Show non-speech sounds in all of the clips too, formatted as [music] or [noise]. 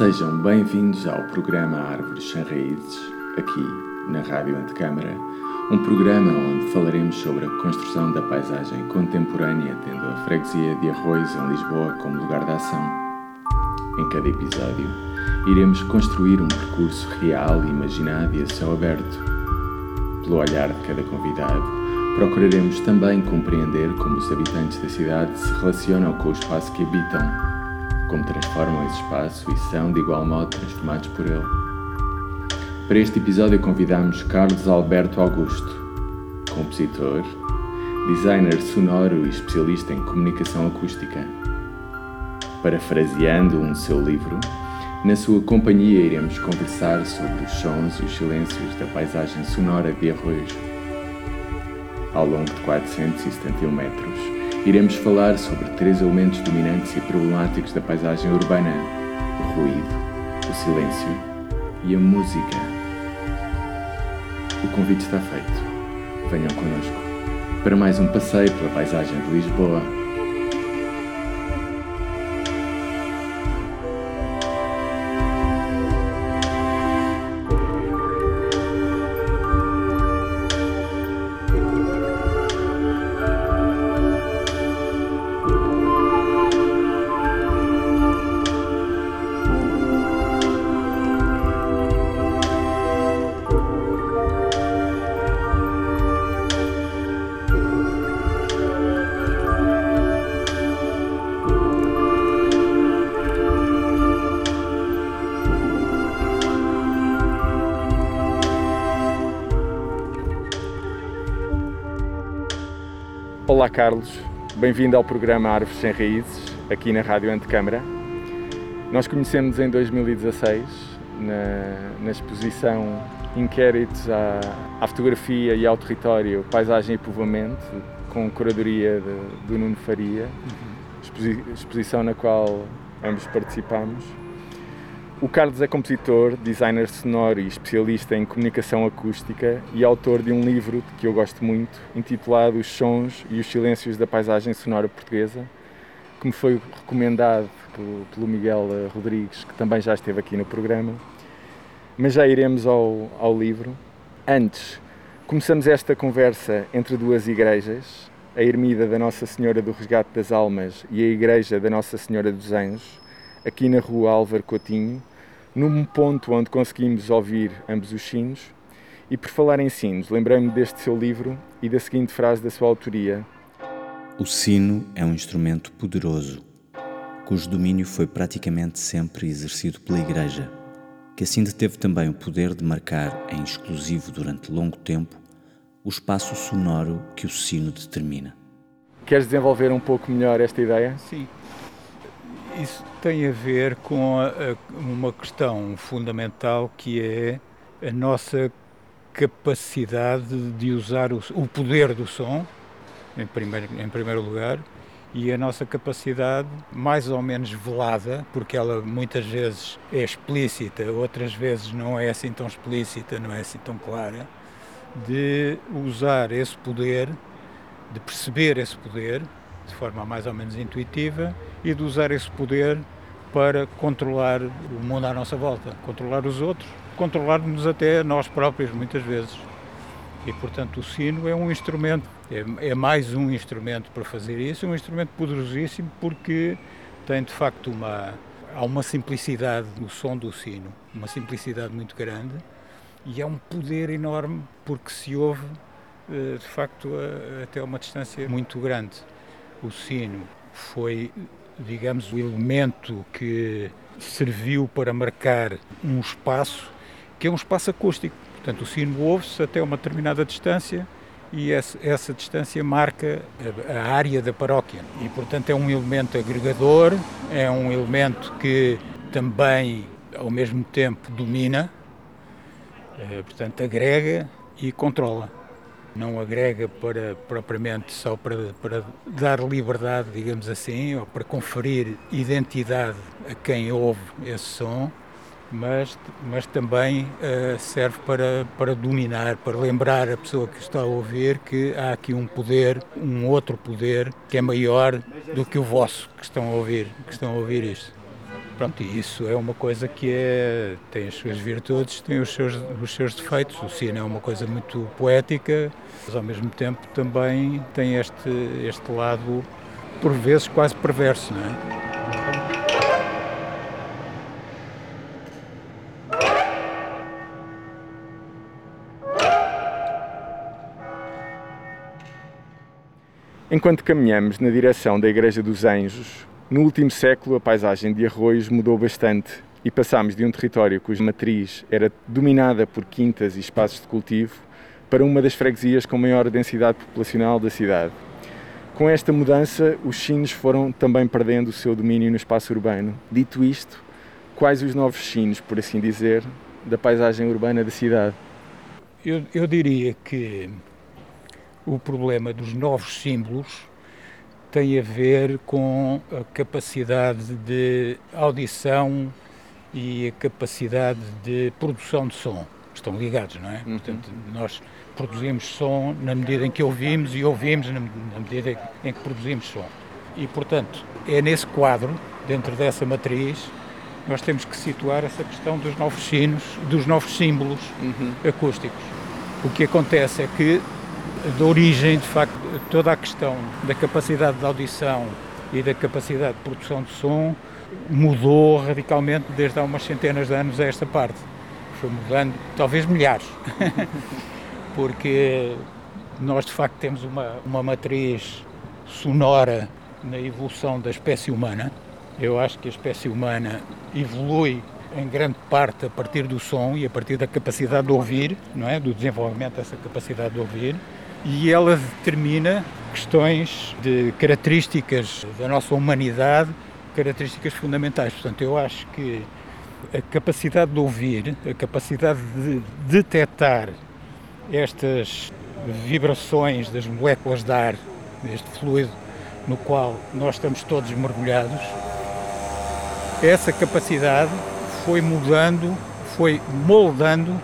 Sejam bem-vindos ao programa Árvores Sem Raízes, aqui na Rádio Antecâmara, um programa onde falaremos sobre a construção da paisagem contemporânea, tendo a freguesia de Arroios em Lisboa como lugar de ação. Em cada episódio, iremos construir um percurso real, imaginado e a céu aberto. Pelo olhar de cada convidado, procuraremos também compreender como os habitantes da cidade se relacionam com o espaço que habitam como transformam esse espaço e são, de igual modo, transformados por ele. Para este episódio convidamos Carlos Alberto Augusto, compositor, designer sonoro e especialista em comunicação acústica. Parafraseando um seu livro, na sua companhia iremos conversar sobre os sons e os silêncios da paisagem sonora de Arroios. Ao longo de 471 metros, iremos falar sobre três elementos dominantes e problemáticos da paisagem urbana: o ruído, o silêncio e a música. O convite está feito. Venham connosco para mais um passeio pela paisagem de Lisboa. Carlos, bem-vindo ao programa Árvores Sem Raízes, aqui na Rádio Antecâmara. Nós conhecemos em 2016 na, na exposição Inquéritos à, à, Fotografia e ao Território, Paisagem e Povoamento, com curadoria de, do Nuno Faria, exposi exposição na qual ambos participamos. O Carlos é compositor, designer sonoro e especialista em comunicação acústica e autor de um livro que eu gosto muito, intitulado Os Sons e os Silêncios da Paisagem Sonora Portuguesa, que me foi recomendado pelo, Miguel Rodrigues, que também já esteve aqui no programa. Mas já iremos ao, ao livro. Antes, começamos esta conversa entre duas igrejas, a Ermida da Nossa Senhora do Resgate das Almas e a Igreja da Nossa Senhora dos Anjos, aqui na rua Álvaro Coutinho, num ponto onde conseguimos ouvir ambos os sinos. E por falar em sinos, lembrei-me deste seu livro e da seguinte frase da sua autoria: O sino é um instrumento poderoso, cujo domínio foi praticamente sempre exercido pela Igreja, que assim deteve também o poder de marcar em exclusivo durante longo tempo o espaço sonoro que o sino determina. Queres desenvolver um pouco melhor esta ideia? Sim. Isso tem a ver com uma questão fundamental que é a nossa capacidade de usar o, o poder do som, em primeiro, em primeiro lugar, e a nossa capacidade, mais ou menos velada, porque ela muitas vezes é explícita, outras vezes não é assim tão explícita, não é assim tão clara, de usar esse poder, de perceber esse poder de forma mais ou menos intuitiva e de usar esse poder para controlar o mundo à nossa volta, controlar os outros, controlar-nos até nós próprios, muitas vezes. E, portanto, o sino é um instrumento, é, é, mais um instrumento para fazer isso, é um instrumento poderosíssimo porque tem, de facto, uma, há uma simplicidade no som do sino, uma simplicidade muito grande e é um poder enorme porque se ouve, eh, de facto, até uma distância muito grande. O sino foi digamos, o elemento que serviu para marcar um espaço que é um espaço acústico. Portanto, o sino ouve-se até uma determinada distância e essa, essa distância marca a, a, área da paróquia. E, portanto, é um elemento agregador, é um elemento que também, ao mesmo tempo, domina, eh, portanto, agrega e controla não agrega para propriamente só para, para dar liberdade, digamos assim, ou para conferir identidade a quem ouve esse som, mas, mas também uh, serve para, para dominar, para lembrar a pessoa que está a ouvir que há aqui um poder, um outro poder que é maior do que o vosso que estão a ouvir, que estão a ouvir isto. Pronto, e isso é uma coisa que é, tem as suas virtudes, tem os seus, os seus defeitos. O sino é uma coisa muito poética, mas ao mesmo tempo também tem este, este lado, por vezes, quase perverso, não é? Enquanto caminhamos na direção da Igreja dos Anjos, no último século, a paisagem de Arroios mudou bastante e passámos de um território cuja matriz era dominada por quintas e espaços de cultivo para uma das freguesias com maior densidade populacional da cidade. Com esta mudança, os chinos foram também perdendo o seu domínio no espaço urbano. Dito isto, quais os novos chinos, por assim dizer, da paisagem urbana da cidade? Eu, eu diria que o problema dos novos símbolos tem a ver com a capacidade de audição e a capacidade de produção de som. Estão ligados, não é? Uhum. Portanto, nós produzimos som na medida em que ouvimos e ouvimos na medida em que produzimos som. E, portanto, é nesse quadro, dentro dessa matriz, nós temos que situar essa questão dos novos sinos, dos novos símbolos uhum. acústicos. O que acontece é que da origem, de facto, toda a questão da capacidade de audição e da capacidade de produção de som mudou radicalmente desde há umas centenas de anos a esta parte. Foi mudando, talvez milhares, [laughs] porque nós de facto temos uma, uma matriz sonora na evolução da espécie humana. Eu acho que a espécie humana evolui em grande parte a partir do som e a partir da capacidade de ouvir, não é? Do desenvolvimento dessa capacidade de ouvir e ela determina questões de características da nossa humanidade, características fundamentais. Portanto, eu acho que a capacidade de ouvir, a capacidade de detectar estas vibrações das moléculas de ar, deste fluido no qual nós estamos todos mergulhados, essa capacidade foi mudando, foi moldando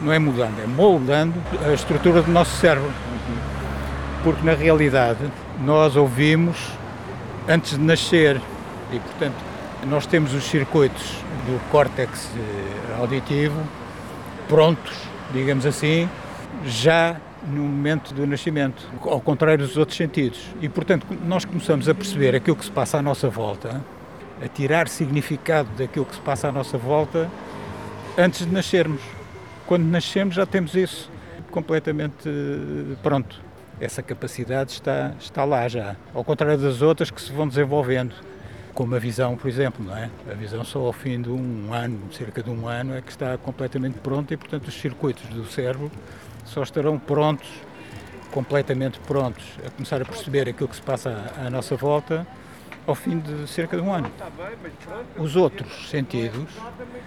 não é mudando, é moldando a estrutura do nosso cérebro. Porque na realidade nós ouvimos antes de nascer e, portanto, nós temos os circuitos do córtex eh, auditivo prontos, digamos assim, já no momento do nascimento, ao contrário dos outros sentidos. E, portanto, nós começamos a perceber aquilo que se passa à nossa volta, a tirar significado daquilo que se passa à nossa volta antes de nascermos quando nascemos já temos isso completamente eh, pronto. Essa capacidade está, está lá já, ao contrário das outras que se vão desenvolvendo, como a visão, por exemplo, não é? A visão só ao fim de um ano, cerca de um ano, é que está completamente pronta e, portanto, os circuitos do cérebro só estarão prontos, completamente prontos, a começar a perceber aquilo que se passa à, à nossa volta ao fim de cerca de um ano. Os outros sentidos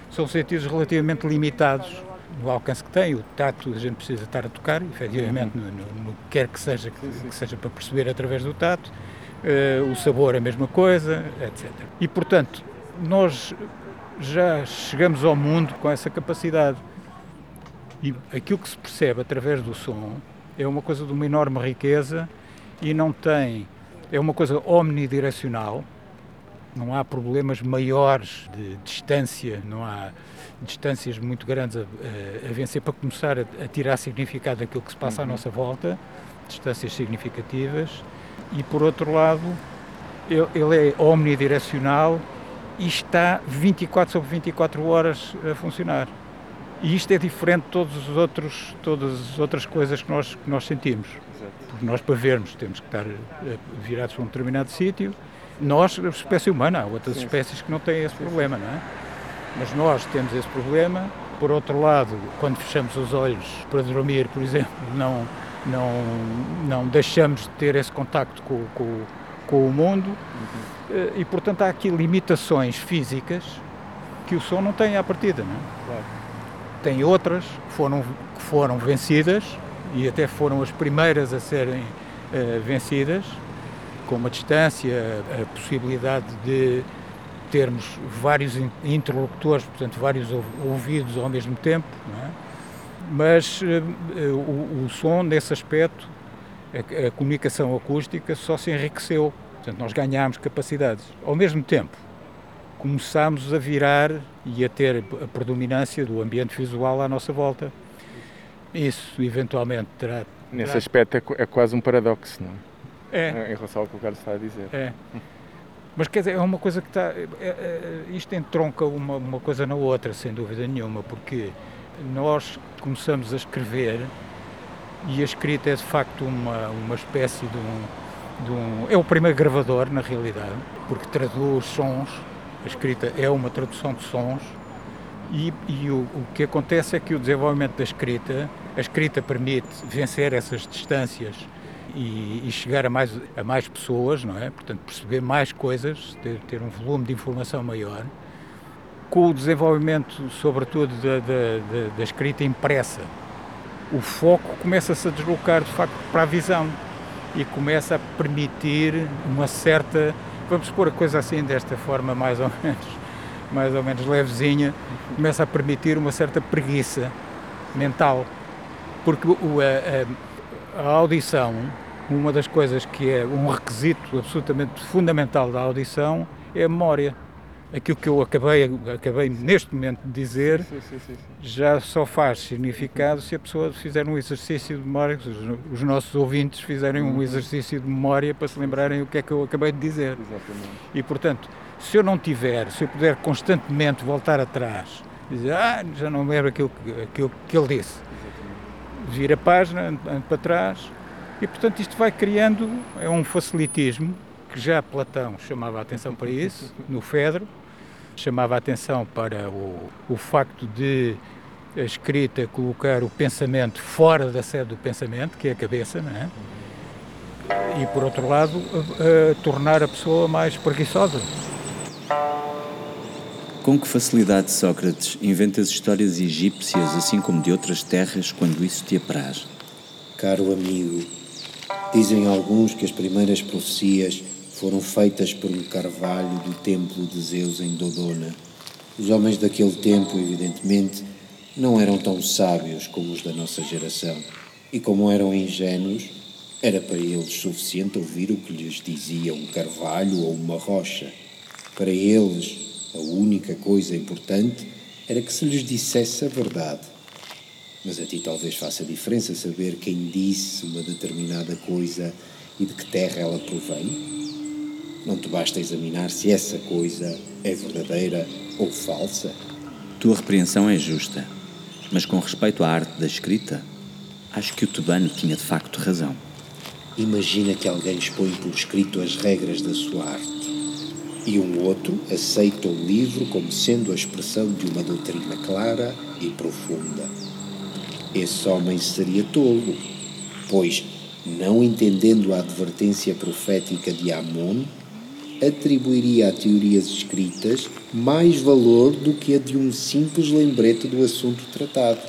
são sentidos relativamente limitados no alcance que tem, o tato a gente precisa estar a tocar, efetivamente, no, no, no que quer que seja, que, que, seja para perceber através do tato, uh, o sabor a mesma coisa, etc. E, portanto, nós já chegamos ao mundo com essa capacidade. E aquilo que se percebe através do som é uma coisa de uma enorme riqueza e não tem. É uma coisa omnidirecional, não há problemas maiores de distância, não há distâncias muito grandes a, a, a vencer para começar a, a, tirar significado daquilo que se passa uhum. à nossa volta, distâncias significativas, e por outro lado, ele, ele é omnidirecional e está 24 sobre 24 horas a funcionar. E isto é diferente de todos os outros, todas as outras coisas que nós, que nós sentimos. Exato. Porque nós, para vermos, temos que estar eh, virados para um determinado sítio. Nós, a espécie humana, há outras Sim. espécies que não têm esse problema, não é? Mas nós temos esse problema. Por outro lado, quando fechamos os olhos para dormir, por exemplo, não, não, não deixamos de ter esse contacto com, com, com o mundo uhum. e, portanto, há aqui limitações físicas que o som não tem à partida. Não é? claro. Tem outras que foram, que foram vencidas e até foram as primeiras a serem uh, vencidas, com a distância, a possibilidade de termos vários interlocutores, portanto, vários ouvidos ao mesmo tempo, é? mas uh, o, o, som, nesse aspecto, a, a, comunicação acústica só se enriqueceu, portanto, nós ganhámos capacidades. Ao mesmo tempo, começámos a virar e a ter a predominância do ambiente visual à nossa volta. Isso, eventualmente, terá. Nesse terá... aspecto, é, é, quase um paradoxo, não é? é? Em relação ao que o Carlos está a dizer. É. Mas quer dizer, é uma coisa que está. É, é, isto entronca uma, uma coisa na outra, sem dúvida nenhuma, porque nós começamos a escrever e a escrita é de facto uma, uma espécie de um, de um. É o primeiro gravador, na realidade, porque traduz sons. A escrita é uma tradução de sons. E, e o, o, que acontece é que o desenvolvimento da escrita, a escrita permite vencer essas distâncias e, e, chegar a mais, a mais pessoas, não é? Portanto, perceber mais coisas, ter, ter um volume de informação maior. Com o desenvolvimento, sobretudo, da, da, da escrita impressa, o foco começa-se a deslocar, de facto, para a visão e começa a permitir uma certa, vamos pôr a coisa assim, desta forma mais ou menos, mais ou menos levezinha, começa a permitir uma certa preguiça mental. Porque o, a, a, audição uma das coisas que é um requisito absolutamente fundamental da audição é a memória. Aquilo que eu acabei, acabei neste momento de dizer sim, sim, sim, já só faz significado se a pessoa fizer um exercício de memória, os, os nossos ouvintes fizerem um uhum. exercício de memória para se lembrarem o que é que eu acabei de dizer. Exatamente. E portanto, se eu não tiver, se eu puder constantemente voltar atrás, dizer, ah, já não lembro aquilo, aquilo que ele disse, Exatamente. vir a página, ando para trás, e, portanto, isto vai criando, é um facilitismo, que já Platão chamava a atenção para isso, no Fedro, chamava a atenção para o, o facto de a escrita colocar o pensamento fora da sede do pensamento, que é a cabeça, não é? E, por outro lado, a, a tornar a pessoa mais preguiçosa. Com que facilidade Sócrates inventas histórias egípcias, assim como de outras terras, quando isso te apraz? Caro amigo, Dizem alguns que as primeiras profecias foram feitas por um carvalho do templo de Zeus em Dodona. Os homens daquele tempo, evidentemente, não eram tão sábios como os da nossa geração. E como eram ingênuos, era para eles suficiente ouvir o que lhes dizia um carvalho ou uma rocha. Para eles, a única coisa importante era que se lhes dissesse a verdade. Mas a ti talvez faça diferença saber quem disse uma determinada coisa e de que terra ela provém? Não te basta examinar se essa coisa é verdadeira ou falsa? Tua repreensão é justa, mas com respeito à arte da escrita, acho que o tebano tinha de facto razão. Imagina que alguém expõe por escrito as regras da sua arte e um outro aceita o livro como sendo a expressão de uma doutrina clara e profunda. Esse homem seria tolo, pois, não entendendo a advertência profética de Amon, atribuiria a teorias escritas mais valor do que a de um simples lembrete do assunto tratado.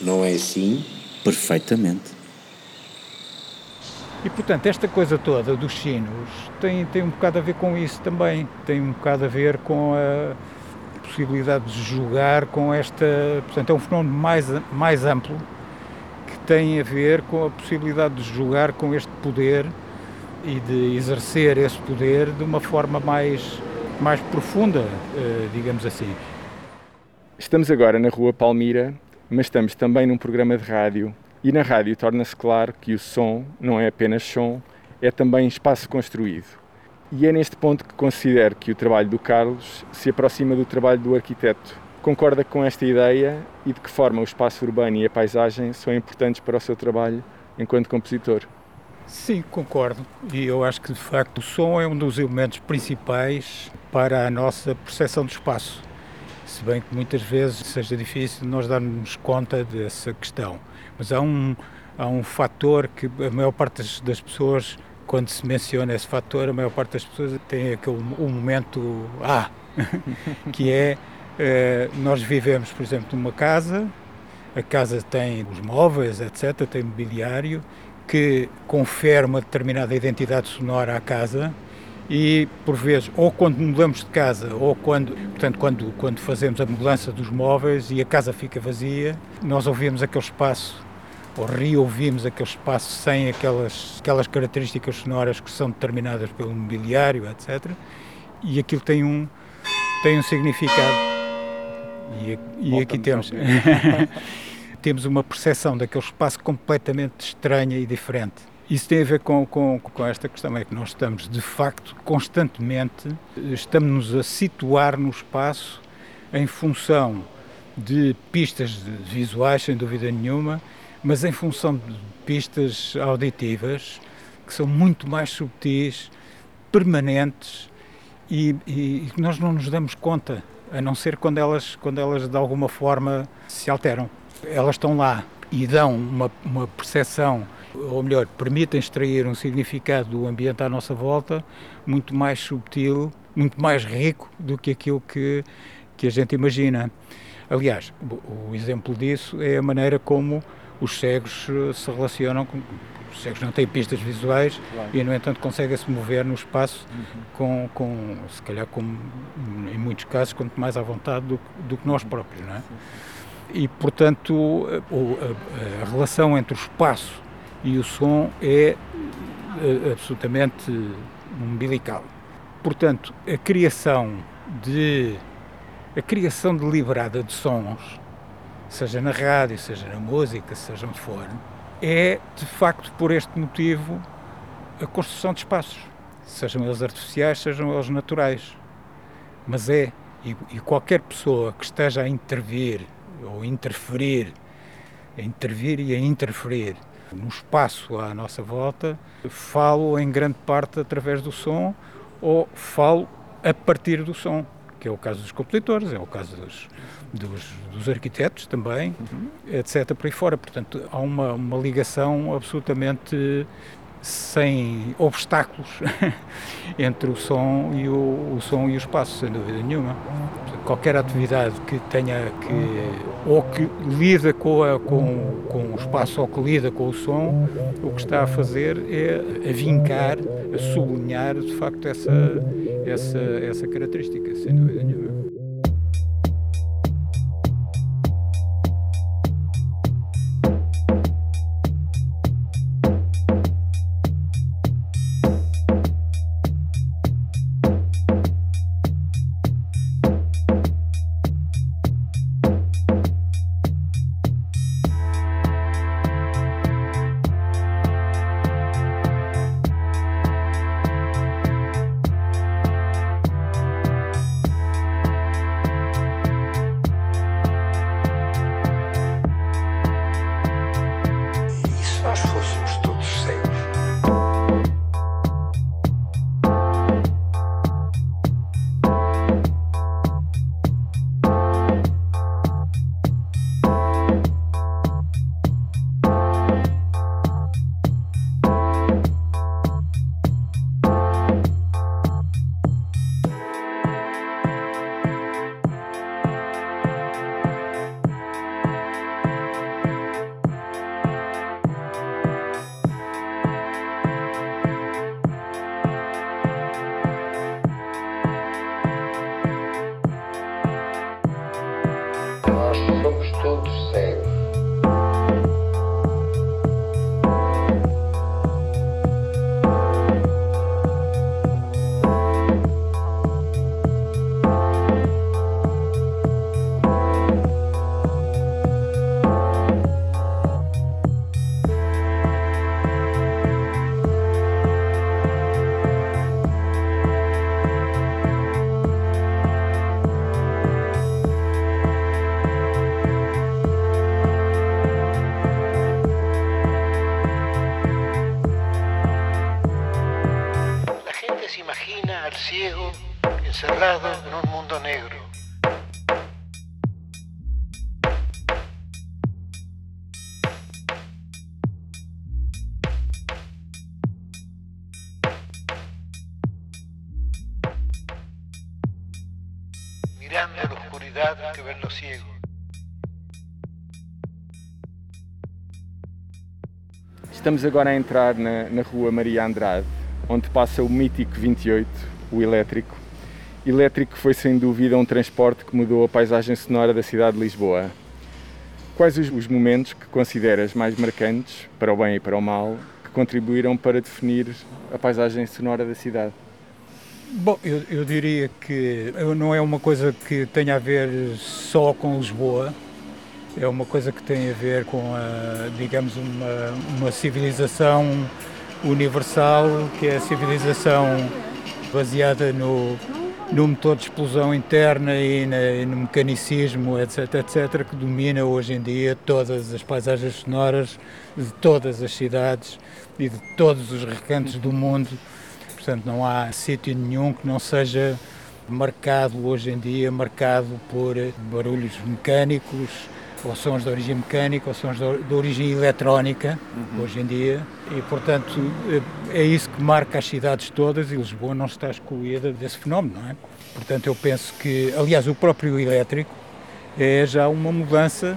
Não é assim? Perfeitamente. E portanto, esta coisa toda dos sinos tem, tem um bocado a ver com isso também. Tem um bocado a ver com a possibilidade de jogar com esta. Portanto, é um fenómeno mais, mais amplo que tem a ver com a possibilidade de jogar com este poder e de exercer esse poder de uma forma mais, mais profunda, eh, digamos assim. Estamos agora na Rua Palmira, mas estamos também num programa de rádio e na rádio torna-se claro que o som não é apenas som, é também espaço construído. E é neste ponto que considero que o trabalho do Carlos se aproxima do trabalho do arquiteto. Concorda com esta ideia e de que forma o espaço urbano e a paisagem são importantes para o seu trabalho enquanto compositor? Sim, concordo. E eu acho que de facto o som é um dos elementos principais para a nossa percepção do espaço. Se bem que muitas vezes seja difícil nós darmos conta dessa questão. Mas há um, há um fator que a maior parte das, pessoas quando se menciona esse fator, a maior parte das pessoas tem aquele um momento ah, [laughs] que é eh, nós vivemos, por exemplo, numa casa, a casa tem os móveis, etc., tem mobiliário que confere uma determinada identidade sonora à casa e por vezes ou quando mudamos de casa ou quando portanto quando quando fazemos a mudança dos móveis e a casa fica vazia nós ouvimos aquele espaço ou reouvimos aquele espaço sem aquelas, aquelas características sonoras que são determinadas pelo mobiliário, etc. E aquilo tem um, tem um significado. E, e aqui temos, [laughs] temos uma percepção daquele espaço completamente estranha e diferente. Isso tem a ver com, com, com esta questão, é que nós estamos, de facto, constantemente, estamos-nos a situar no espaço em função de pistas visuais, sem dúvida nenhuma, mas em função de pistas auditivas que são muito mais subtis, permanentes e, e nós não nos damos conta, a não ser quando elas, quando elas de alguma forma se alteram. Elas estão lá e dão uma, uma percepção, ou melhor, permitem extrair um significado do ambiente à nossa volta muito mais subtil, muito mais rico do que aquilo que, que a gente imagina. Aliás, o, exemplo disso é a maneira como os cegos eh, se relacionam com, os cegos não têm pistas visuais claro. e, no entanto, conseguem-se mover no espaço uhum. com, com, se calhar, com, em muitos casos, quanto mais à vontade do, do que nós próprios, não é? E, portanto, a, a, a relação entre o espaço e o som é eh, absolutamente umbilical. Portanto, a criação de a criação deliberada de sons, seja na rádio, seja na música, seja onde for, é, de facto, por este motivo, a construção de espaços, sejam eles artificiais, sejam eles naturais. Mas é, e, e qualquer pessoa que esteja a intervir ou interferir, a intervir e a interferir no espaço à nossa volta, falo em grande parte através do som ou falo a partir do som, que é o caso dos compositores, é o caso dos, dos, dos arquitetos também, etc. por aí fora. Portanto, há uma, uma ligação absolutamente sem obstáculos [laughs] entre o som e o, o, som e o espaço, sem dúvida nenhuma. Qualquer atividade que tenha que ou que lida com, a, com, com o espaço ou que lida com o som, o que está a fazer é a vincar, a sublinhar de facto essa, essa, essa característica, sem dúvida nenhuma. Estamos agora a entrar na, na rua Maria Andrade, onde passa o mítico 28, o elétrico. Elétrico foi sem dúvida um transporte que mudou a paisagem sonora da cidade de Lisboa. Quais os, os momentos que consideras mais marcantes, para o bem e para o mal, que contribuíram para definir a paisagem sonora da cidade? Bom, eu, eu, diria que não é uma coisa que tenha a ver só com Lisboa, é uma coisa que tem a ver com, a, digamos, uma, uma civilização universal, que é a civilização baseada no, no motor de explosão interna e, na, e, no mecanicismo, etc., etc., que domina hoje em dia todas as paisagens sonoras de todas as cidades e de todos os recantos do mundo. Portanto, não há sítio nenhum que não seja marcado hoje em dia, marcado por barulhos mecânicos, ou sons de origem mecânica, ou sons de origem eletrónica, uhum. hoje em dia, e portanto é isso que marca as cidades todas e Lisboa não está excluída desse fenómeno, não é? Portanto, eu penso que, aliás, o próprio elétrico é já uma mudança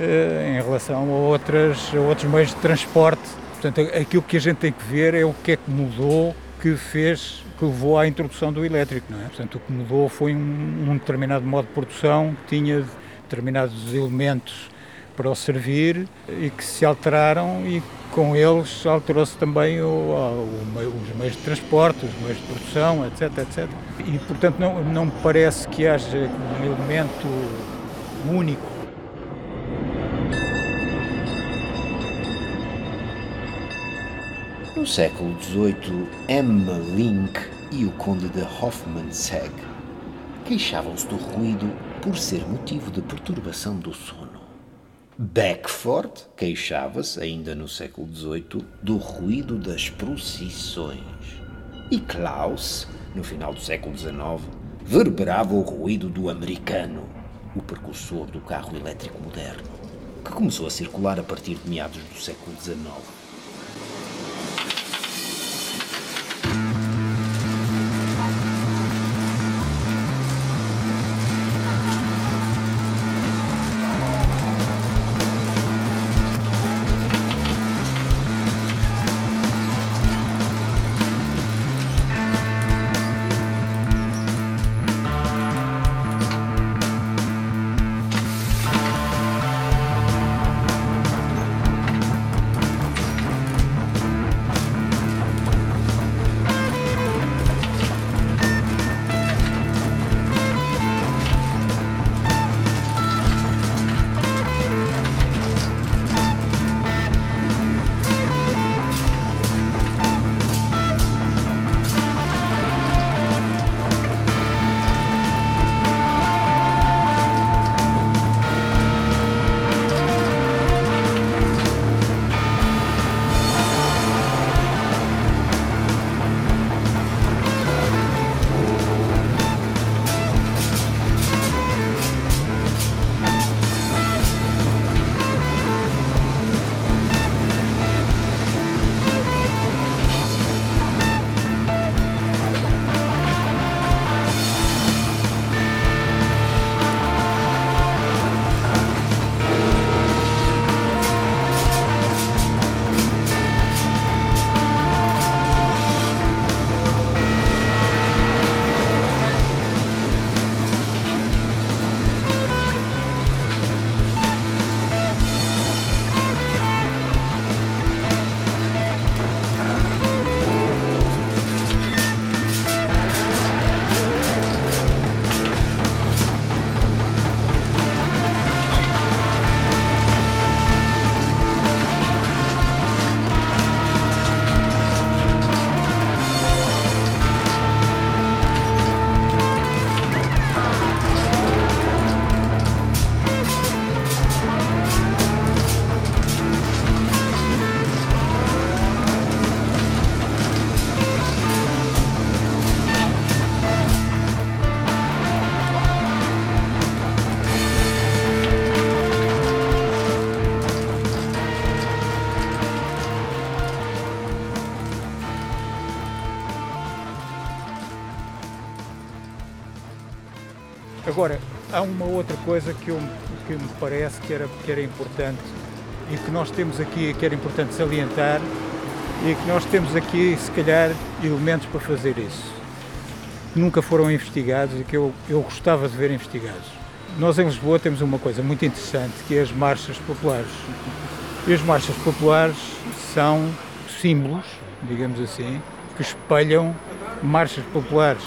eh, em relação a, outras, a outros meios de transporte. Portanto, aquilo que a gente tem que ver é o que é que mudou, que fez, que levou à introdução do elétrico, não é? Portanto, o que mudou foi um, um determinado modo de produção que tinha determinados elementos para o servir e que se alteraram e com eles alterou-se também o, o, os meios de transporte, os meios de produção, etc, etc. E, portanto, não, não me parece que haja um elemento único No século XVIII, Emma Link e o conde de Hoffmannsegg queixavam-se do ruído por ser motivo de perturbação do sono. Beckford queixava-se, ainda no século XVIII, do ruído das procissões. E Klaus, no final do século XIX, verberava o ruído do americano, o precursor do carro elétrico moderno, que começou a circular a partir de meados do século XIX. Há uma outra coisa que, eu, que me parece que era, que era importante e que nós temos aqui, que era importante salientar, e que nós temos aqui, se calhar, elementos para fazer isso. Nunca foram investigados e que eu, eu gostava de ver investigados. Nós em Lisboa temos uma coisa muito interessante, que é as marchas populares. E as marchas populares são símbolos, digamos assim, que espelham marchas populares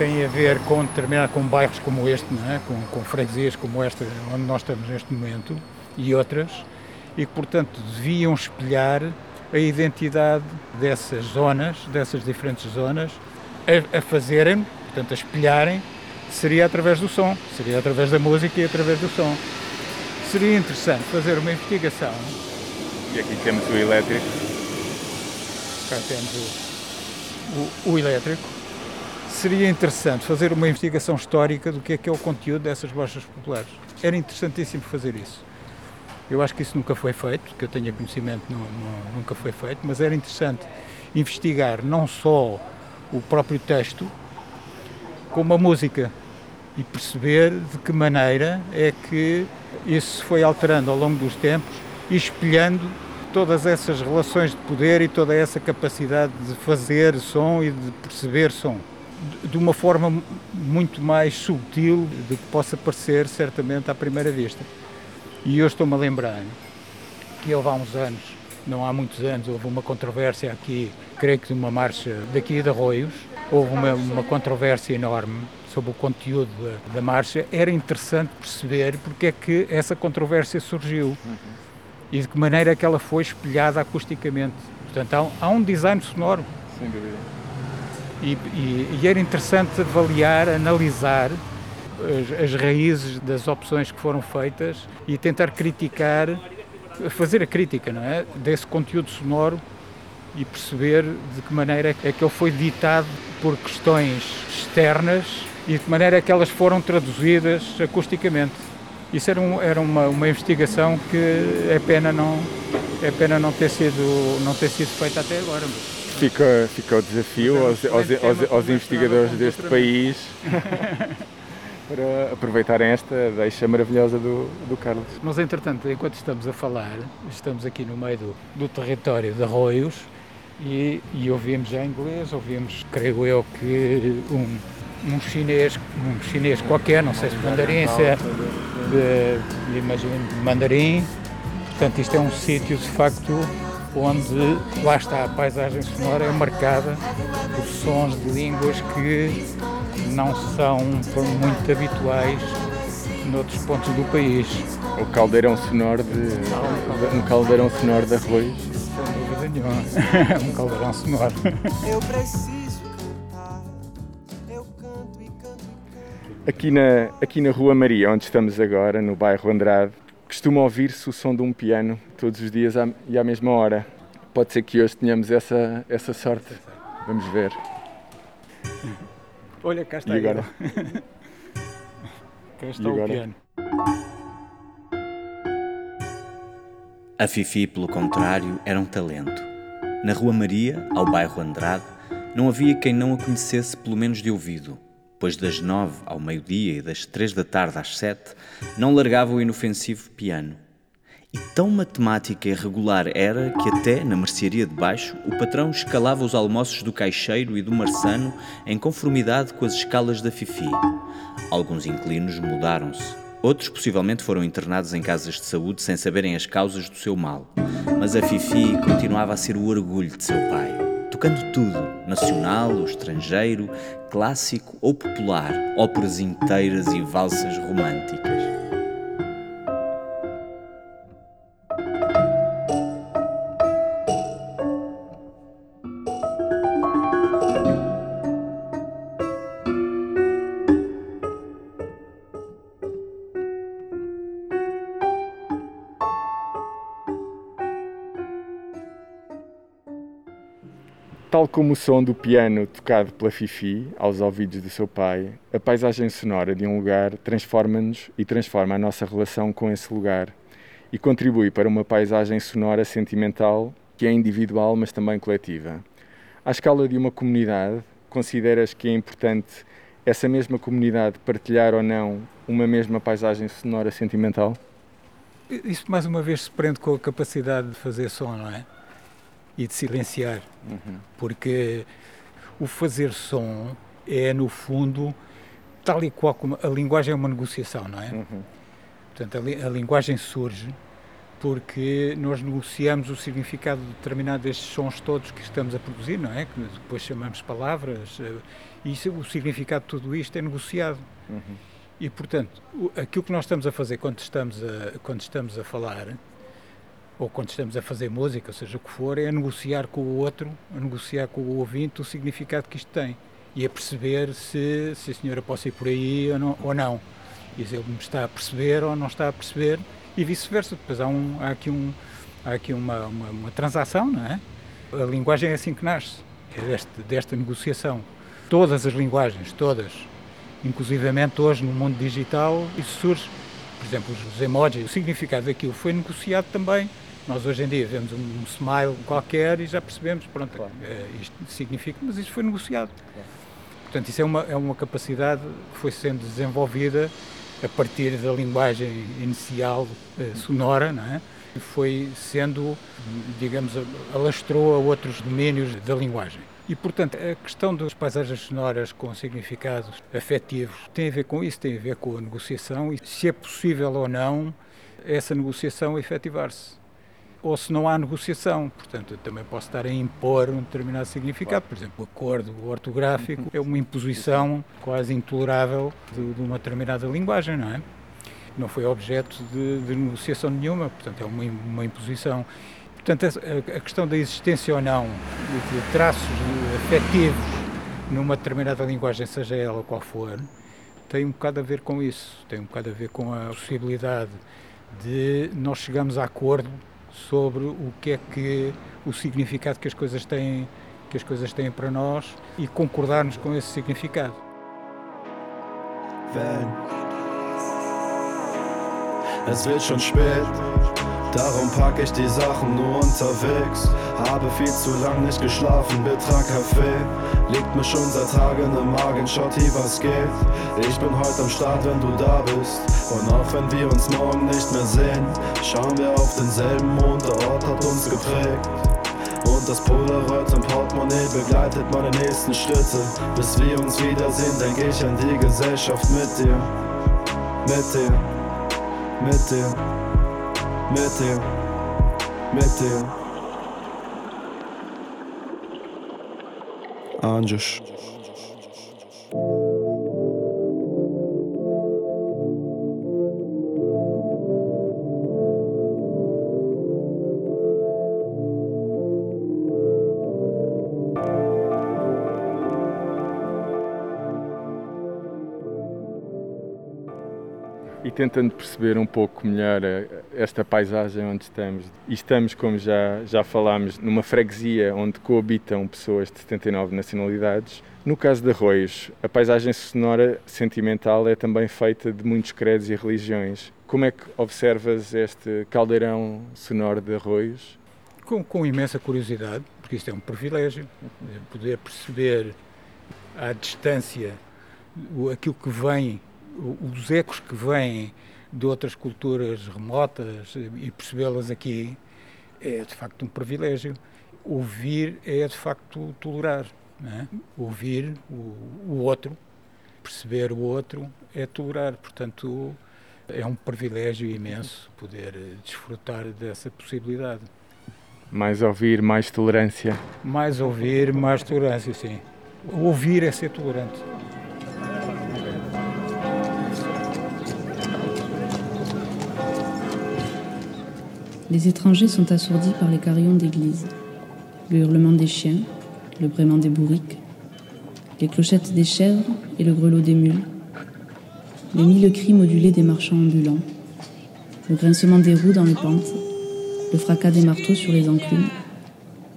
têm a ver com determinado com bairros como este, não é? com, com freguesias como esta, onde nós estamos neste momento, e outras, e que, portanto, deviam espelhar a identidade dessas zonas, dessas diferentes zonas, a, a fazerem, portanto, a espelharem, seria através do som, seria através da música e através do som. Seria interessante fazer uma investigação. E aqui temos o elétrico. Cá temos o, o, o elétrico. Seria interessante fazer uma investigação histórica do que é que é o conteúdo dessas marchas populares. Era interessantíssimo fazer isso. Eu acho que isso nunca foi feito, que eu tenha conhecimento não, não, nunca foi feito, mas era interessante investigar não só o próprio texto, como a música e perceber de que maneira é que isso se foi alterando ao longo dos tempos e espelhando todas essas relações de poder e toda essa capacidade de fazer som e de perceber som de uma forma muito mais subtil do que possa parecer certamente à primeira vista. E eu estou-me a lembrar que houve há uns anos, não há muitos anos, houve uma controvérsia aqui, creio que de uma marcha daqui de Arroios, houve uma, uma controvérsia enorme sobre o conteúdo da, da, marcha. Era interessante perceber porque é que essa controvérsia surgiu e de que maneira é que ela foi espelhada acusticamente. Portanto, há, há um design sonoro. Sem dúvida. E, e, e era interessante avaliar, analisar as, as raízes das opções que foram feitas e tentar criticar, fazer a crítica, não é? Desse conteúdo sonoro e perceber de que maneira é que ele foi ditado por questões externas e de que maneira é que elas foram traduzidas acusticamente. Isso era, um, era uma, uma investigação que é pena não é pena não ter sido não ter sido feita até agora. Fica, fica o desafio aos, aos, aos, aos investigadores deste país [laughs] para aproveitarem esta deixa maravilhosa do, do Carlos. Nós, entretanto, enquanto estamos a falar, estamos aqui no meio do, do território de Arroios e, e ouvimos já inglês, ouvimos, creio eu, que um, um chinês, um chinês qualquer, não sei se mandarim, se é de, imagino, mandarim. Portanto, isto é um sítio, de facto, onde lá está a paisagem sonora é marcada por sons de línguas que não são muito habituais noutros pontos do país. O caldeirão sonoro de. um caldeirão sonoro de arroz. Sem dúvida nenhuma. [laughs] um caldeirão sonoro. Eu preciso cantar, eu canto e canto. Aqui na, aqui na Rua Maria, onde estamos agora, no bairro Andrade, costuma ouvir-se o som de um piano todos os dias e à mesma hora. Pode ser que hoje tenhamos essa, essa sorte. Vamos ver. Olha, cá está e agora? [laughs] cá está o piano. A Fifi, pelo contrário, era um talento. Na Rua Maria, ao bairro Andrade, não havia quem não a conhecesse pelo menos de ouvido, pois das nove ao meio-dia e das três da tarde às sete não largava o inofensivo piano e tão matemática e regular era que até na mercearia de baixo o patrão escalava os almoços do caixeiro e do marçano em conformidade com as escalas da Fifi. Alguns inquilinos mudaram-se. Outros possivelmente foram internados em casas de saúde sem saberem as causas do seu mal. Mas a Fifi continuava a ser o orgulho de seu pai. Tocando tudo, nacional ou estrangeiro, clássico ou popular, óperas inteiras e valsas românticas. Tal como o som do piano tocado pela Fifi aos ouvidos do seu pai, a paisagem sonora de um lugar transforma-nos e transforma a nossa relação com esse lugar e contribui para uma paisagem sonora sentimental que é individual, mas também coletiva. À escala de uma comunidade, consideras que é importante essa mesma comunidade partilhar ou não uma mesma paisagem sonora sentimental? Isso mais uma vez se prende com a capacidade de fazer som, não é? E de silenciar, uhum. porque o fazer som é, no fundo, tal e qual como a linguagem é uma negociação, não é? Uhum. Portanto, a, li, a, linguagem surge porque nós negociamos o significado determinado destes sons todos que estamos a produzir, não é? Que depois chamamos palavras, eh, e isso, o significado de tudo isto é negociado. Uhum. E, portanto, aquilo que nós estamos a fazer quando estamos a, quando estamos a falar, ou quando estamos a fazer música, seja o que for, é negociar com o outro, a negociar com o ouvinte o significado que isto tem e a perceber se, se a senhora pode ir por aí ou não. Ou não. E se ele me está a perceber ou não está a perceber e vice-versa. Depois há, um, há aqui, um, há aqui uma, uma, uma, transação, não é? A linguagem é assim que nasce, é deste, desta negociação. Todas as linguagens, todas, inclusivamente hoje no mundo digital, isso surge. Por exemplo, os emojis, o significado daquilo foi negociado também. Nós hoje em dia vemos um smile qualquer e já percebemos, pronto, claro. é, isto significa, mas isso foi negociado. Claro. Portanto, isso é uma, é uma capacidade que foi sendo desenvolvida a partir da linguagem inicial eh, sonora, não é? foi sendo, digamos, alastrou a outros domínios da linguagem. E, portanto, a questão das paisagens sonoras com significados afetivos tem a ver com isso, tem a ver com a negociação e se é possível ou não essa negociação efetivar-se ou se não há negociação. Portanto, eu também posso estar a impor um determinado significado. Por exemplo, o acordo ortográfico é uma imposição quase intolerável de, de uma determinada linguagem, não é? Não foi objeto de, de negociação nenhuma, portanto, é uma, uma imposição. Portanto, a, a, questão da existência ou não de traços afetivos numa determinada linguagem, seja ela qual for, tem um bocado a ver com isso, tem um bocado a ver com a possibilidade de nós chegarmos a acordo sobre o que é que o significado que as coisas têm que as coisas têm para nós e concordarmos com esse significado. Es wird schon spät Darum pack ich die Sachen nur unterwegs. Habe viel zu lang nicht geschlafen, betrank Kaffee. Liegt mir schon seit Tagen im Magen, Schotti, was geht? Ich bin heute am Start, wenn du da bist. Und auch wenn wir uns morgen nicht mehr sehen, schauen wir auf denselben Mond, der Ort hat uns geprägt. Und das Polaroid im Portemonnaie begleitet meine nächsten Schritte. Bis wir uns wiedersehen, denke ich an die Gesellschaft mit dir. Mit dir. Mit dir. Météo, météo. Anjos. E tentando perceber um pouco melhor esta paisagem onde estamos. E estamos, como já, já falámos, numa freguesia onde coabitam pessoas de 79 nacionalidades. No caso de Arroios, a paisagem sonora sentimental é também feita de muitos credos e religiões. Como é que observas este caldeirão sonoro de Arroios? Com, com imensa curiosidade, porque isto é um privilégio, poder perceber à distância aquilo que vem os ecos que vêm de outras culturas remotas e percebê-las aqui é de facto um privilégio. Ouvir é de facto tolerar. É? Ouvir o, o outro, perceber o outro é tolerar. Portanto, é um privilégio imenso poder desfrutar dessa possibilidade. Mais ouvir, mais tolerância. Mais ouvir, mais tolerância, sim. Ouvir é ser tolerante. Les étrangers sont assourdis par les carillons d'église, le hurlement des chiens, le braiement des bourriques, les clochettes des chèvres et le grelot des mules, les mille cris modulés des marchands ambulants, le grincement des roues dans les pentes, le fracas des marteaux sur les enclumes,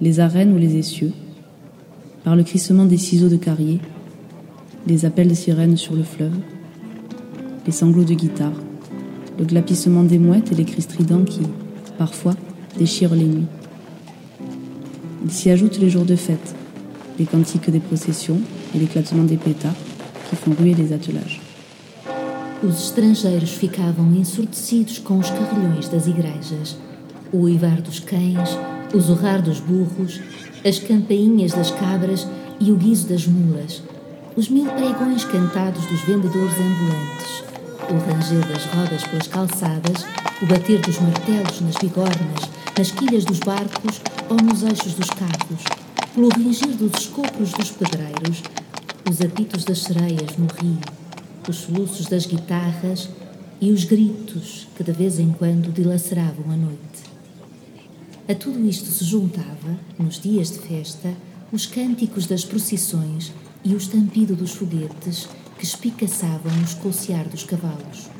les arènes ou les essieux, par le crissement des ciseaux de carrier, les appels de sirènes sur le fleuve, les sanglots de guitare, le glapissement des mouettes et les cris stridents qui, parfois, déchirent les nuits. Il s'y ajoute les jours de fête, les cantiques des processions et l'éclatement des pétards qui font ruer les attelages. Os estrangeiros ficavam ensurdecidos com os carrilhões das igrejas, o uivar dos cães, o zurrar dos burros, as campainhas das cabras e o guizo das mulas, os mil pregões cantados dos vendedores ambulantes, o ranger das rodas pelas calçadas, o bater dos martelos nas bigornas, nas quilhas dos barcos ou nos eixos dos carros, pelo ringir dos escopros dos pedreiros, os apitos das sereias no rio, os soluços das guitarras e os gritos que de vez em quando dilaceravam a noite. A tudo isto se juntava, nos dias de festa, os cânticos das procissões e o estampido dos foguetes que espicaçavam no escociar dos cavalos.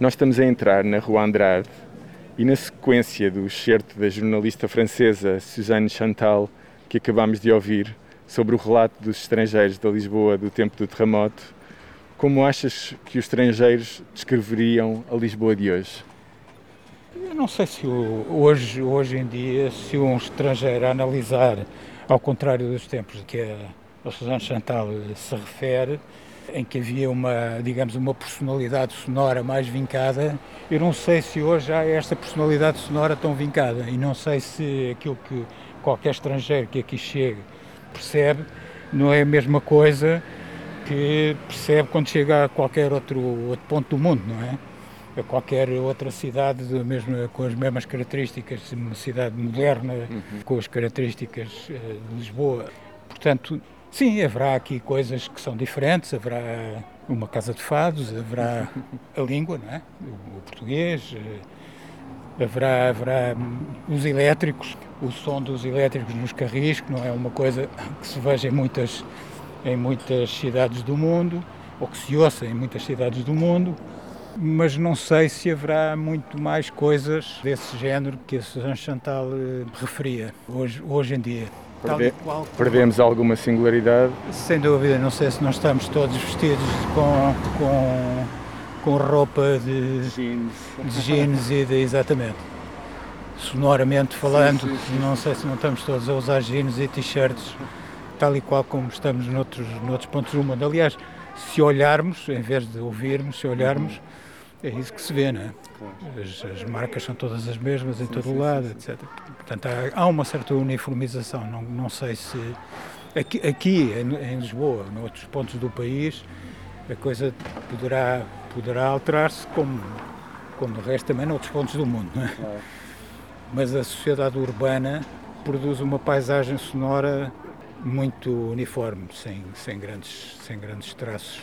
Nós estamos a entrar na Rua Andrade e na sequência do excerto da jornalista francesa Suzanne Chantal que acabamos de ouvir sobre o relato dos estrangeiros da Lisboa do tempo do terremoto, como achas que os estrangeiros descreveriam a Lisboa de hoje? Eu não sei se hoje, hoje em dia, se um estrangeiro analisar, ao contrário dos tempos que a, a Chantal se refere, em que havia uma, digamos, uma personalidade sonora mais vincada, eu não sei se hoje há esta personalidade sonora tão vincada e não sei se aquilo que qualquer estrangeiro que aqui chegue percebe não é a mesma coisa que percebe quando chega a qualquer outro, outro ponto do mundo, não é? A qualquer outra cidade mesmo, com as mesmas características, uma cidade moderna, uhum. com as características uh, de Lisboa. Portanto, sim, haverá aqui coisas que são diferentes, haverá uma casa de fados, haverá [laughs] a língua, não é? O, o português, uh, haverá, haverá os elétricos, o som dos elétricos nos carris, que não é uma coisa que se veja em muitas, em muitas cidades do mundo, ou que se ouça em muitas cidades do mundo, mas não sei se haverá muito mais coisas desse género que a Suzanne Chantal eh, referia hoje, hoje em dia. Perde qual, perdemos alguma singularidade? Sem dúvida, não sei se nós estamos todos vestidos com, com, com roupa de jeans, de jeans e de, exatamente sonoramente falando, sim, sim, sim. não sei se não estamos todos a usar jeans e t-shirts, tal e qual como estamos noutros, noutros pontos do mundo. Aliás, se olharmos, em vez de ouvirmos, se olharmos, é isso que se vê, não é? As, as marcas são todas as mesmas em todo o lado, etc. Portanto, há, há, uma certa uniformização, não, não sei se... Aqui, aqui em, em Lisboa, noutros pontos do país, a coisa poderá, poderá alterar-se como, como o resto também noutros pontos do mundo, não é? Claro mas a sociedade urbana produz uma paisagem sonora muito uniforme, sem, sem, grandes, sem grandes traços.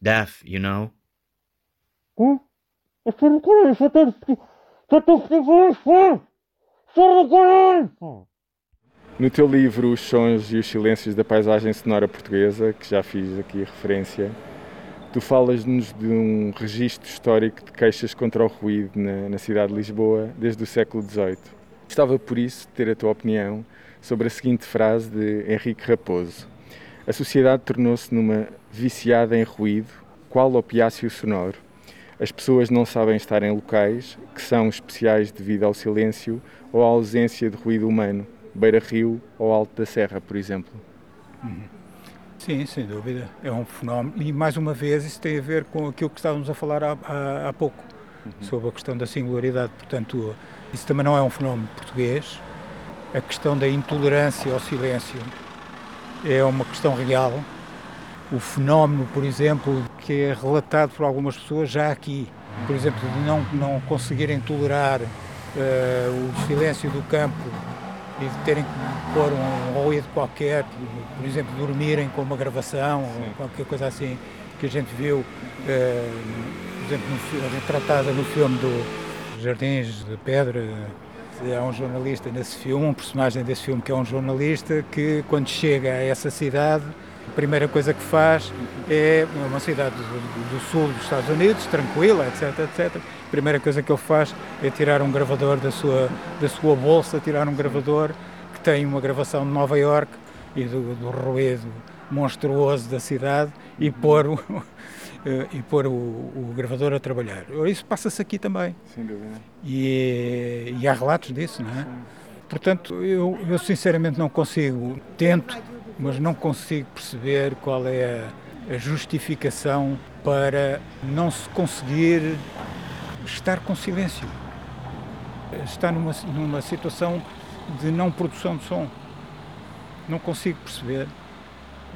Deaf, you know. No teu livro Os Sons e os Silêncios da Paisagem Sonora Portuguesa, que já fiz aqui referência, Tu falas-nos de um registro histórico de queixas contra o ruído na, na, cidade de Lisboa desde o século XVIII. Gostava por isso de ter a tua opinião sobre a seguinte frase de Henrique Raposo: A sociedade tornou-se numa viciada em ruído, qual opiáceo sonoro. As pessoas não sabem estar em locais que são especiais devido ao silêncio ou à ausência de ruído humano, beira-rio ou alto da serra, por exemplo. Uhum. Sim, sem dúvida. É um fenómeno. E mais uma vez isso tem a ver com aquilo que estávamos a falar há, há, há pouco, uhum. sobre a questão da singularidade. Portanto, isso também não é um fenómeno português. A questão da intolerância ao silêncio é uma questão real. O fenómeno, por exemplo, que é relatado por algumas pessoas já aqui, por exemplo, de não, não conseguirem tolerar uh, o silêncio do campo e de terem que pôr um ruído qualquer, por exemplo, dormirem com uma gravação Sim. ou qualquer coisa assim que a gente viu, eh, por exemplo, no, retratada no filme do Jardins de Pedra. Há um jornalista nesse filme, um personagem desse filme que é um jornalista que, quando chega a essa cidade, a primeira coisa que faz é uma cidade do, do sul dos Estados Unidos, tranquila, etc, etc a primeira coisa que ele faz é tirar um gravador da sua, da sua bolsa, tirar um gravador que tem uma gravação de Nova York e do, do ruído monstruoso da cidade e pôr e pôr o, o, gravador a trabalhar. Isso passa-se aqui também. Sem dúvida. E, e há relatos disso, não é? Sim. Portanto, eu, eu sinceramente não consigo, tento, mas não consigo perceber qual é a, a justificação para não se conseguir estar com silêncio. Estar numa, numa situação de não produção de som. Não consigo perceber.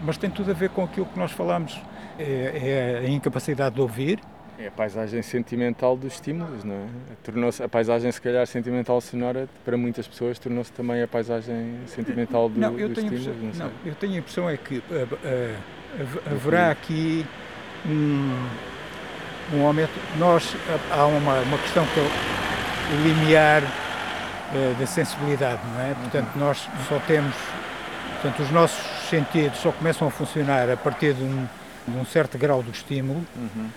Mas tem tudo a ver com aquilo que nós falamos. É, é a incapacidade de ouvir, é a paisagem sentimental dos estímulos, não é? Tornou-se a paisagem, se calhar, sentimental sonora, para muitas pessoas, tornou-se também a paisagem sentimental do, não, eu dos tenho estímulos. Não, não, eu tenho a impressão é que uh, uh, haverá aqui um, um aumento. Nós, há uma, uma questão que é o limiar uh, da sensibilidade, não é? Portanto, nós só temos. Portanto, os nossos sentidos só começam a funcionar a partir de um, de um certo grau do estímulo. Uhum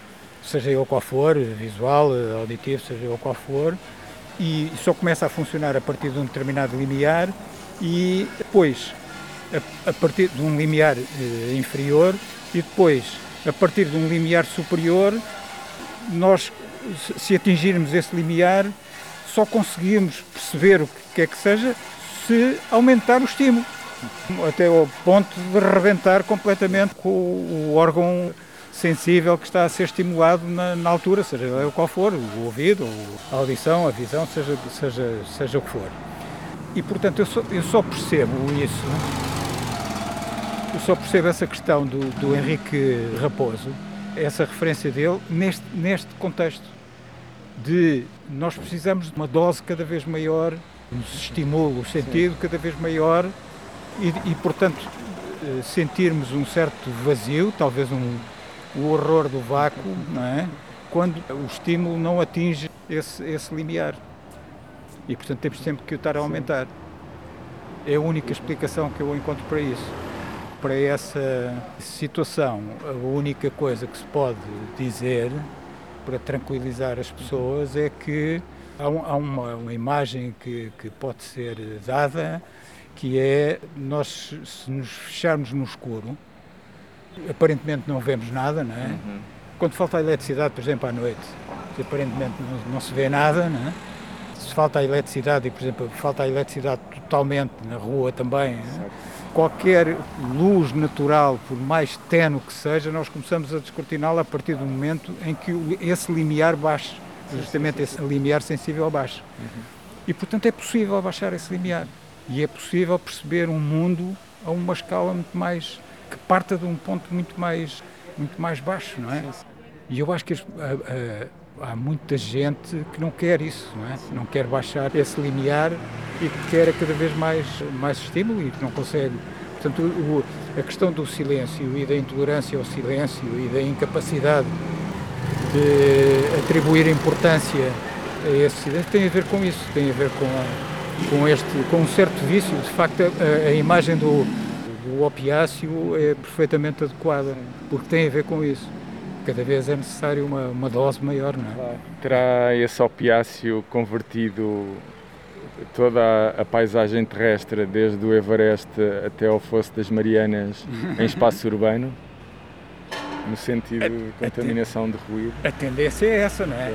seja ele qual for, visual, auditivo, seja ele qual for, e só começa a funcionar a partir de um determinado limiar e depois a, a partir de um limiar eh, inferior e depois a partir de um limiar superior nós se atingirmos esse limiar só conseguimos perceber o que quer que seja se aumentar o estímulo até ao ponto de rebentar completamente com o órgão sensível que está a ser estimulado na, na altura, seja o qual for, o ouvido, a audição, a visão, seja, seja, seja o que for. E portanto eu só, eu só percebo isso, eu só percebo essa questão do, do Henrique Raposo, essa referência dele, neste, neste contexto de nós precisamos de uma dose cada vez maior, nos estimula o sentido cada vez maior e, e portanto eh, sentirmos um certo vazio, talvez um, o horror do vácuo, não é? quando o estímulo não atinge esse, esse limiar. E, portanto, temos sempre que o estar a aumentar. É a única explicação que eu encontro para isso. Para essa situação, a única coisa que se pode dizer para tranquilizar as pessoas é que há, há uma, uma, imagem que, que pode ser dada que é nós se nos fecharmos no escuro aparentemente não vemos nada, não é? Uhum. Quando falta a eletricidade, por exemplo, à noite, aparentemente não, não, se vê nada, não é? Se falta a eletricidade, e por exemplo, falta a eletricidade totalmente na rua também, é? qualquer luz natural, por mais tenue que seja, nós começamos a descortiná-la a partir do momento em que esse limiar baixa, justamente esse limiar sensível baixa. Uhum. E portanto é possível baixar esse limiar. E é possível perceber um mundo a uma escala muito mais que parta de um ponto muito mais, muito mais baixo, não é? E eu acho que há muita gente que não quer isso, não é? Não quer baixar esse limiar e que quer cada vez mais, mais estímulo e que não consegue. Portanto, o, a questão do silêncio e da intolerância ao silêncio e da incapacidade de atribuir importância a esse silêncio tem a ver com isso, tem a ver com, a, com, este, com um certo vício. De facto, a, a imagem do, o opiáceo é perfeitamente adequada, porque tem a ver com isso. Cada vez é necessário uma, uma dose maior, não é? Terá esse opiáceo convertido toda a, a, paisagem terrestre, desde o Everest até ao Fosso das Marianas, [laughs] em espaço urbano? No sentido de contaminação de ruído? A tendência é essa, não é?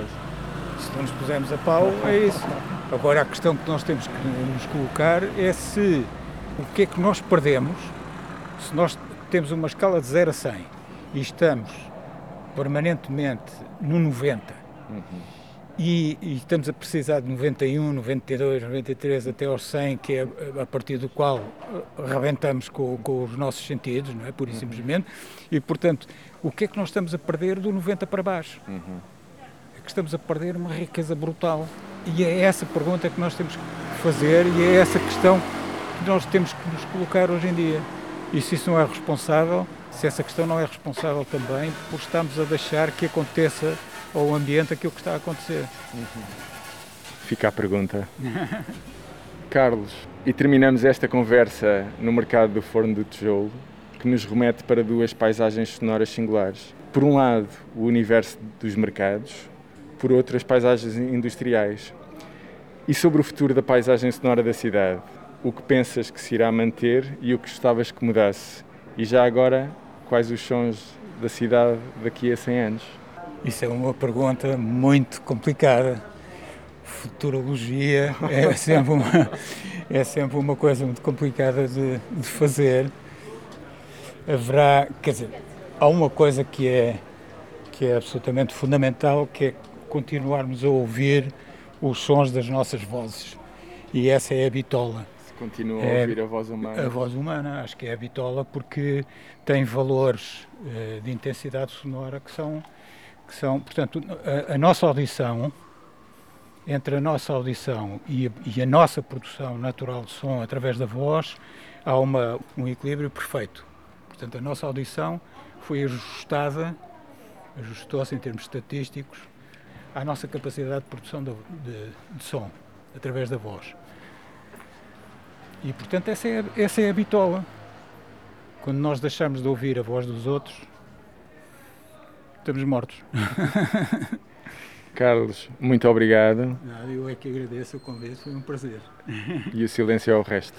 Se não nos pusermos a pau, é isso. Agora, a questão que nós temos que nos colocar é se o que é que nós perdemos se nós temos uma escala de 0 a 100 e estamos permanentemente no 90 uhum. e, e, estamos a precisar de 91, 92, 93 até aos 100, que é a partir do qual eh, rebentamos com, com os nossos sentidos, não é? Pura e uhum. simplesmente. E, portanto, o que é que nós estamos a perder do 90 para baixo? Uhum. Que estamos a perder uma riqueza brutal. E é essa pergunta que nós temos que fazer e é essa questão que nós temos que nos colocar hoje em dia. E se isso não é responsável, se essa questão não é responsável também por estarmos a deixar que aconteça ao ambiente aquilo que está a acontecer. Fica a pergunta. Carlos, e terminamos esta conversa no mercado do Forno do Tijolo, que nos remete para duas paisagens sonoras singulares. Por um lado, o universo dos mercados, por outro, as paisagens industriais. E sobre o futuro da paisagem sonora da cidade. o que pensas que se irá manter e o que gostavas que mudasse? E já agora, quais os sons da cidade daqui a 100 anos? Isso é uma pergunta muito complicada. Futurologia é [laughs] sempre uma, é sempre uma coisa muito complicada de, de fazer. Haverá, quer dizer, há uma coisa que é, que é absolutamente fundamental, que é continuarmos a ouvir os sons das nossas vozes. E essa é a bitola. Se continua a é ouvir a voz humana. A voz humana, acho que é a bitola, porque tem valores uh, de intensidade sonora que são, que são portanto, a, a nossa audição, entre a nossa audição e a, e a, nossa produção natural de som através da voz, há uma, um equilíbrio perfeito. Portanto, a nossa audição foi ajustada, ajustou-se em termos estatísticos, à nossa capacidade de produção de, de, de som através da voz. E portanto essa é, essa é a bitola. Quando nós deixamos de ouvir a voz dos outros, estamos mortos. [laughs] Carlos, muito obrigado. eu é que agradeço o convite, foi um prazer. E o silêncio é o resto.